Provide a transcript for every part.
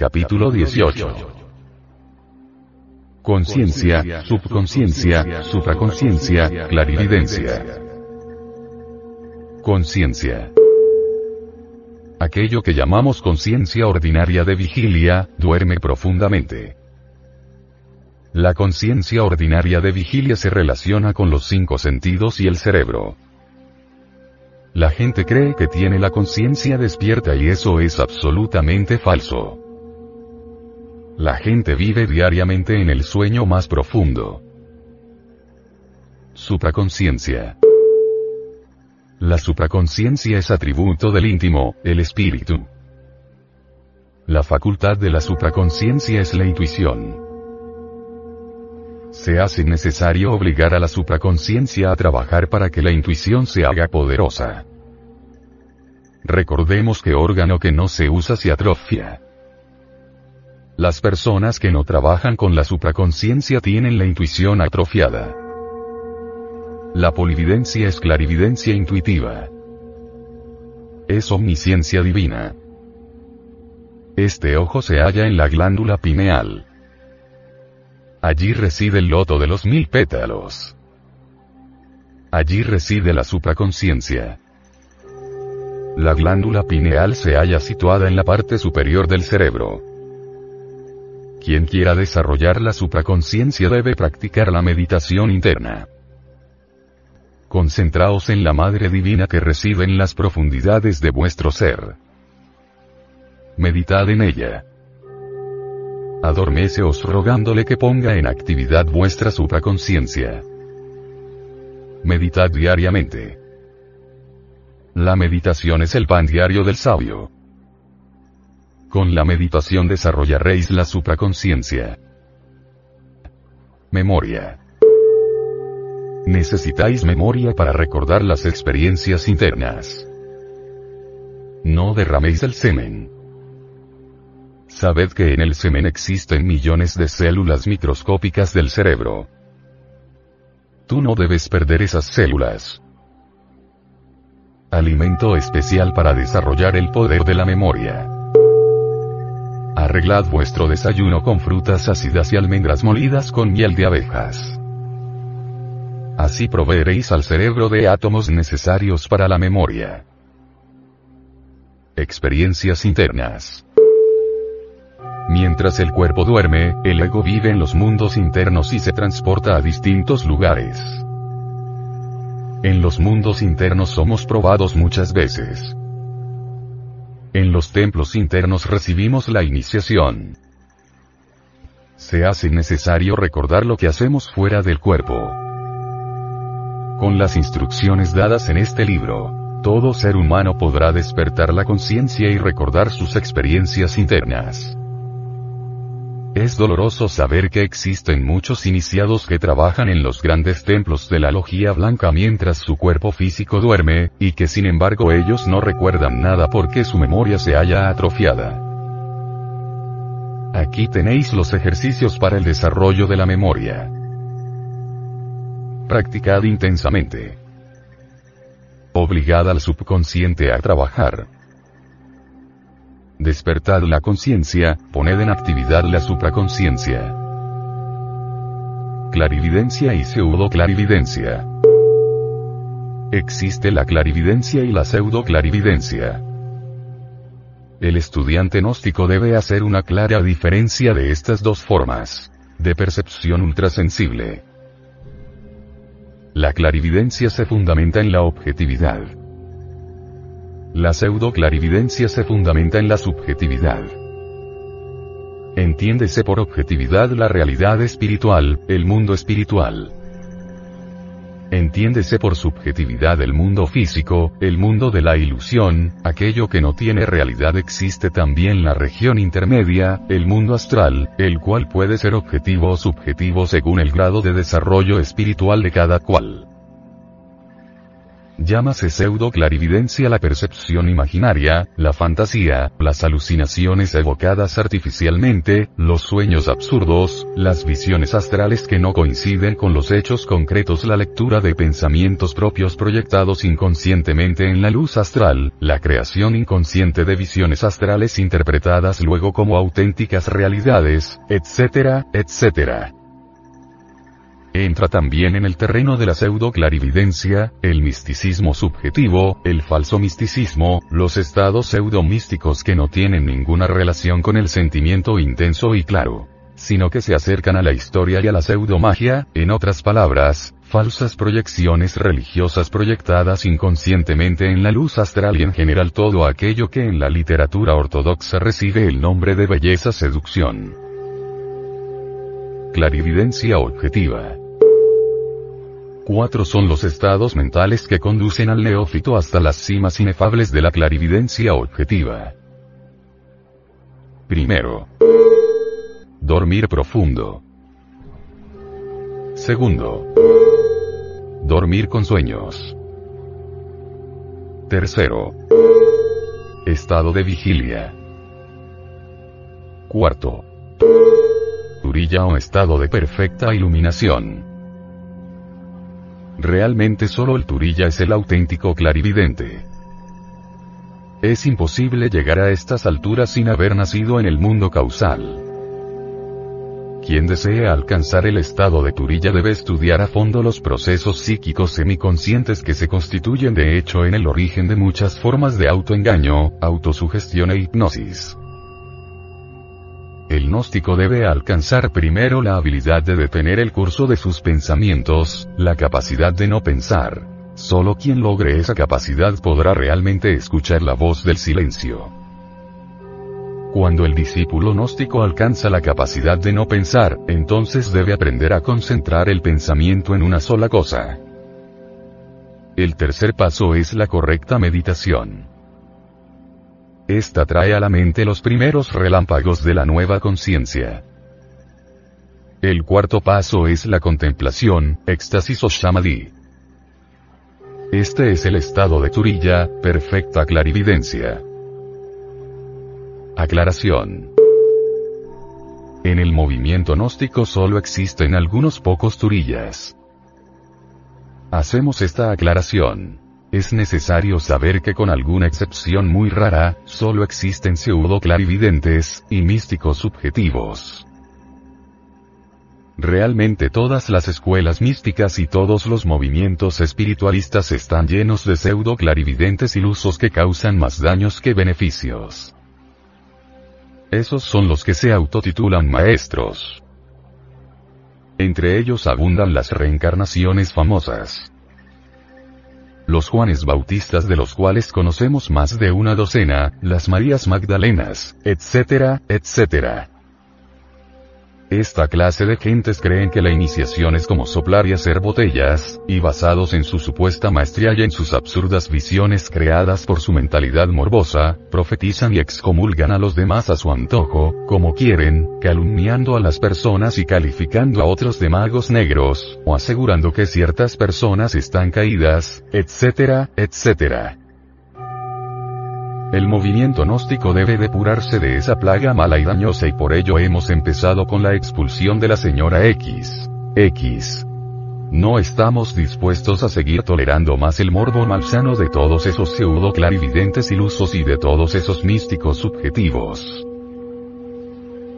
Capítulo 18. Conciencia, subconsciencia, supraconciencia, clarividencia. Conciencia. Aquello que llamamos conciencia ordinaria de vigilia, duerme profundamente. La conciencia ordinaria de vigilia se relaciona con los cinco sentidos y el cerebro. La gente cree que tiene la conciencia despierta y eso es absolutamente falso. La gente vive diariamente en el sueño más profundo. Supraconciencia. La supraconciencia es atributo del íntimo, el espíritu. La facultad de la supraconciencia es la intuición. Se hace necesario obligar a la supraconciencia a trabajar para que la intuición se haga poderosa. Recordemos que órgano que no se usa se atrofia. Las personas que no trabajan con la supraconciencia tienen la intuición atrofiada. La polividencia es clarividencia intuitiva. Es omnisciencia divina. Este ojo se halla en la glándula pineal. Allí reside el loto de los mil pétalos. Allí reside la supraconciencia. La glándula pineal se halla situada en la parte superior del cerebro. Quien quiera desarrollar la supraconciencia debe practicar la meditación interna. Concentraos en la Madre Divina que reside en las profundidades de vuestro ser. Meditad en ella. Adormeceos rogándole que ponga en actividad vuestra supraconciencia. Meditad diariamente. La meditación es el pan diario del sabio. Con la meditación desarrollaréis la supraconciencia. Memoria. Necesitáis memoria para recordar las experiencias internas. No derraméis el semen. Sabed que en el semen existen millones de células microscópicas del cerebro. Tú no debes perder esas células. Alimento especial para desarrollar el poder de la memoria. Arreglad vuestro desayuno con frutas ácidas y almendras molidas con miel de abejas. Así proveeréis al cerebro de átomos necesarios para la memoria. Experiencias internas. Mientras el cuerpo duerme, el ego vive en los mundos internos y se transporta a distintos lugares. En los mundos internos somos probados muchas veces. En los templos internos recibimos la iniciación. Se hace necesario recordar lo que hacemos fuera del cuerpo. Con las instrucciones dadas en este libro, todo ser humano podrá despertar la conciencia y recordar sus experiencias internas. Es doloroso saber que existen muchos iniciados que trabajan en los grandes templos de la logía blanca mientras su cuerpo físico duerme, y que sin embargo ellos no recuerdan nada porque su memoria se haya atrofiada. Aquí tenéis los ejercicios para el desarrollo de la memoria. Practicad intensamente. Obligad al subconsciente a trabajar. Despertad la conciencia, poned en actividad la supraconciencia. Clarividencia y pseudo-clarividencia. Existe la clarividencia y la pseudo-clarividencia. El estudiante gnóstico debe hacer una clara diferencia de estas dos formas de percepción ultrasensible. La clarividencia se fundamenta en la objetividad. La pseudo-clarividencia se fundamenta en la subjetividad. Entiéndese por objetividad la realidad espiritual, el mundo espiritual. Entiéndese por subjetividad el mundo físico, el mundo de la ilusión, aquello que no tiene realidad existe también la región intermedia, el mundo astral, el cual puede ser objetivo o subjetivo según el grado de desarrollo espiritual de cada cual. Llámase pseudo clarividencia la percepción imaginaria, la fantasía, las alucinaciones evocadas artificialmente, los sueños absurdos, las visiones astrales que no coinciden con los hechos concretos, la lectura de pensamientos propios proyectados inconscientemente en la luz astral, la creación inconsciente de visiones astrales interpretadas luego como auténticas realidades, etcétera, etcétera. Entra también en el terreno de la pseudo-clarividencia, el misticismo subjetivo, el falso misticismo, los estados pseudo-místicos que no tienen ninguna relación con el sentimiento intenso y claro, sino que se acercan a la historia y a la pseudo-magia, en otras palabras, falsas proyecciones religiosas proyectadas inconscientemente en la luz astral y en general todo aquello que en la literatura ortodoxa recibe el nombre de belleza seducción. Clarividencia objetiva. Cuatro son los estados mentales que conducen al neófito hasta las cimas inefables de la clarividencia objetiva. Primero. Dormir profundo. Segundo. Dormir con sueños. Tercero. Estado de vigilia. Cuarto o estado de perfecta iluminación. Realmente solo el turilla es el auténtico clarividente. Es imposible llegar a estas alturas sin haber nacido en el mundo causal. Quien desea alcanzar el estado de turilla debe estudiar a fondo los procesos psíquicos semiconscientes que se constituyen de hecho en el origen de muchas formas de autoengaño, autosugestión e hipnosis. El gnóstico debe alcanzar primero la habilidad de detener el curso de sus pensamientos, la capacidad de no pensar. Solo quien logre esa capacidad podrá realmente escuchar la voz del silencio. Cuando el discípulo gnóstico alcanza la capacidad de no pensar, entonces debe aprender a concentrar el pensamiento en una sola cosa. El tercer paso es la correcta meditación. Esta trae a la mente los primeros relámpagos de la nueva conciencia. El cuarto paso es la contemplación, éxtasis o samadhi. Este es el estado de Turilla, perfecta clarividencia. Aclaración. En el movimiento gnóstico solo existen algunos pocos Turillas. Hacemos esta aclaración. Es necesario saber que con alguna excepción muy rara, solo existen pseudo clarividentes, y místicos subjetivos. Realmente todas las escuelas místicas y todos los movimientos espiritualistas están llenos de pseudo clarividentes ilusos que causan más daños que beneficios. Esos son los que se autotitulan maestros. Entre ellos abundan las reencarnaciones famosas los Juanes Bautistas de los cuales conocemos más de una docena, las Marías Magdalenas, etcétera, etcétera. Esta clase de gentes creen que la iniciación es como soplar y hacer botellas, y basados en su supuesta maestría y en sus absurdas visiones creadas por su mentalidad morbosa, profetizan y excomulgan a los demás a su antojo, como quieren, calumniando a las personas y calificando a otros de magos negros, o asegurando que ciertas personas están caídas, etcétera, etcétera. El movimiento gnóstico debe depurarse de esa plaga mala y dañosa y por ello hemos empezado con la expulsión de la señora X. X. No estamos dispuestos a seguir tolerando más el morbo malsano de todos esos pseudo clarividentes ilusos y de todos esos místicos subjetivos.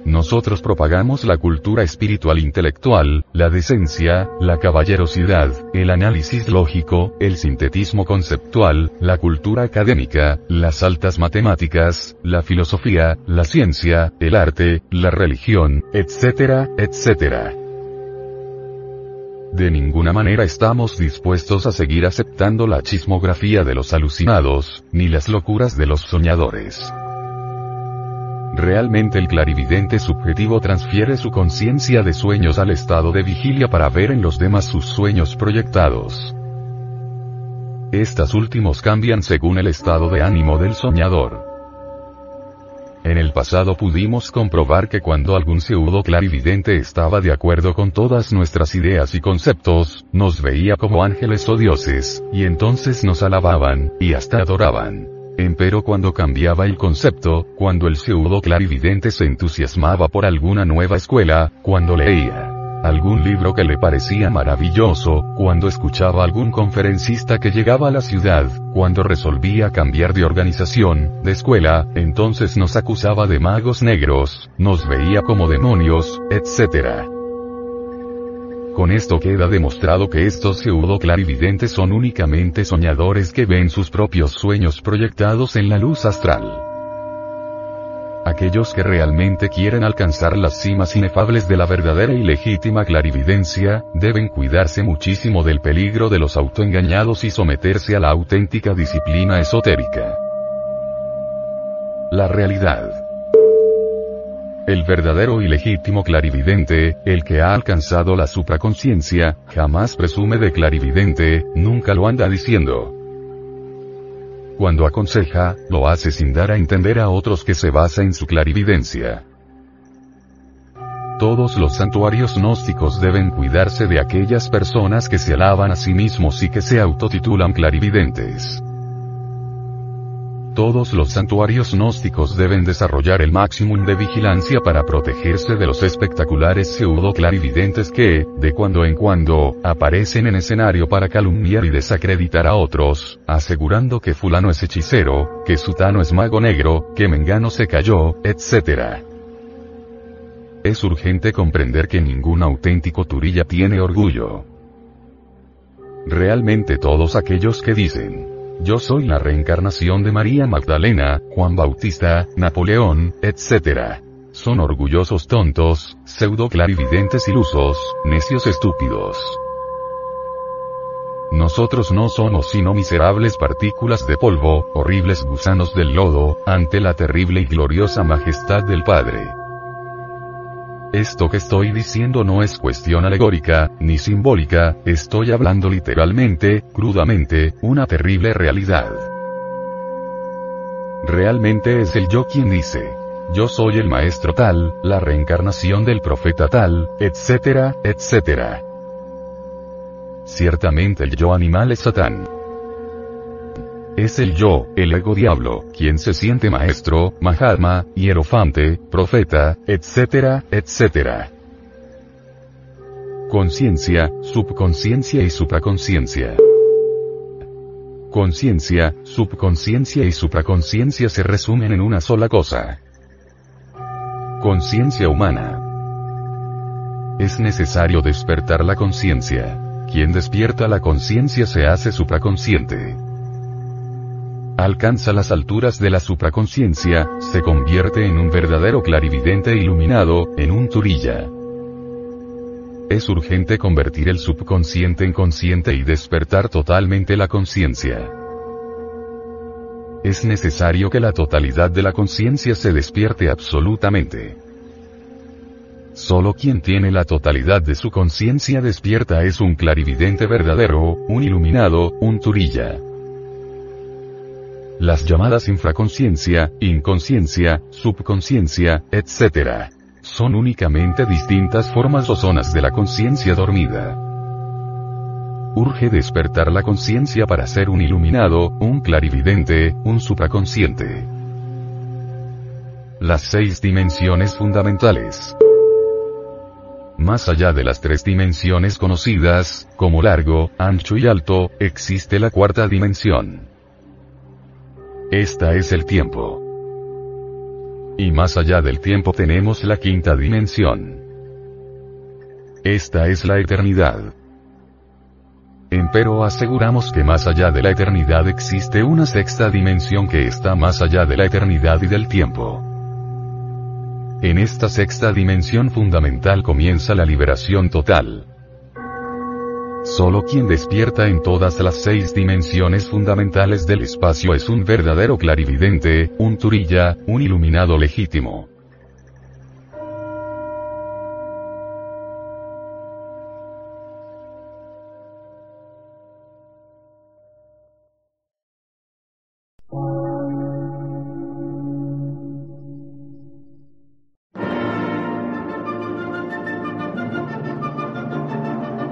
Nosotros propagamos la cultura espiritual intelectual, la decencia, la caballerosidad, el análisis lógico, el sintetismo conceptual, la cultura académica, las altas matemáticas, la filosofía, la ciencia, el arte, la religión, etcétera, etcétera. De ninguna manera estamos dispuestos a seguir aceptando la chismografía de los alucinados, ni las locuras de los soñadores. Realmente el clarividente subjetivo transfiere su conciencia de sueños al estado de vigilia para ver en los demás sus sueños proyectados. Estas últimos cambian según el estado de ánimo del soñador. En el pasado pudimos comprobar que cuando algún pseudo clarividente estaba de acuerdo con todas nuestras ideas y conceptos, nos veía como ángeles o dioses, y entonces nos alababan, y hasta adoraban. Empero cuando cambiaba el concepto, cuando el pseudo clarividente se entusiasmaba por alguna nueva escuela, cuando leía algún libro que le parecía maravilloso, cuando escuchaba algún conferencista que llegaba a la ciudad, cuando resolvía cambiar de organización, de escuela, entonces nos acusaba de magos negros, nos veía como demonios, etc. Con esto queda demostrado que estos pseudo clarividentes son únicamente soñadores que ven sus propios sueños proyectados en la luz astral. Aquellos que realmente quieren alcanzar las cimas inefables de la verdadera y legítima clarividencia, deben cuidarse muchísimo del peligro de los autoengañados y someterse a la auténtica disciplina esotérica. La realidad. El verdadero y legítimo clarividente, el que ha alcanzado la supraconciencia, jamás presume de clarividente, nunca lo anda diciendo. Cuando aconseja, lo hace sin dar a entender a otros que se basa en su clarividencia. Todos los santuarios gnósticos deben cuidarse de aquellas personas que se alaban a sí mismos y que se autotitulan clarividentes. Todos los santuarios gnósticos deben desarrollar el máximo de vigilancia para protegerse de los espectaculares pseudo clarividentes que, de cuando en cuando, aparecen en escenario para calumniar y desacreditar a otros, asegurando que fulano es hechicero, que sutano es mago negro, que mengano se cayó, etc. Es urgente comprender que ningún auténtico turilla tiene orgullo. Realmente todos aquellos que dicen, yo soy la reencarnación de María Magdalena, Juan Bautista, Napoleón, etc. Son orgullosos tontos, pseudo clarividentes ilusos, necios estúpidos. Nosotros no somos sino miserables partículas de polvo, horribles gusanos del lodo, ante la terrible y gloriosa majestad del Padre. Esto que estoy diciendo no es cuestión alegórica, ni simbólica, estoy hablando literalmente, crudamente, una terrible realidad. Realmente es el yo quien dice, yo soy el maestro tal, la reencarnación del profeta tal, etcétera, etcétera. Ciertamente el yo animal es Satán. Es el yo, el ego diablo, quien se siente maestro, Mahatma, hierofante, profeta, etcétera, etcétera. Conciencia, subconsciencia y supraconciencia. Conciencia, subconsciencia y supraconciencia se resumen en una sola cosa. Conciencia humana. Es necesario despertar la conciencia. Quien despierta la conciencia se hace supraconsciente alcanza las alturas de la supraconciencia, se convierte en un verdadero clarividente iluminado, en un turilla. Es urgente convertir el subconsciente en consciente y despertar totalmente la conciencia. Es necesario que la totalidad de la conciencia se despierte absolutamente. Solo quien tiene la totalidad de su conciencia despierta es un clarividente verdadero, un iluminado, un turilla. Las llamadas infraconciencia, inconsciencia, subconsciencia, etc. Son únicamente distintas formas o zonas de la conciencia dormida. Urge despertar la conciencia para ser un iluminado, un clarividente, un supraconsciente. Las seis dimensiones fundamentales. Más allá de las tres dimensiones conocidas, como largo, ancho y alto, existe la cuarta dimensión. Esta es el tiempo. Y más allá del tiempo tenemos la quinta dimensión. Esta es la eternidad. Empero aseguramos que más allá de la eternidad existe una sexta dimensión que está más allá de la eternidad y del tiempo. En esta sexta dimensión fundamental comienza la liberación total. Solo quien despierta en todas las seis dimensiones fundamentales del espacio es un verdadero clarividente, un turilla, un iluminado legítimo.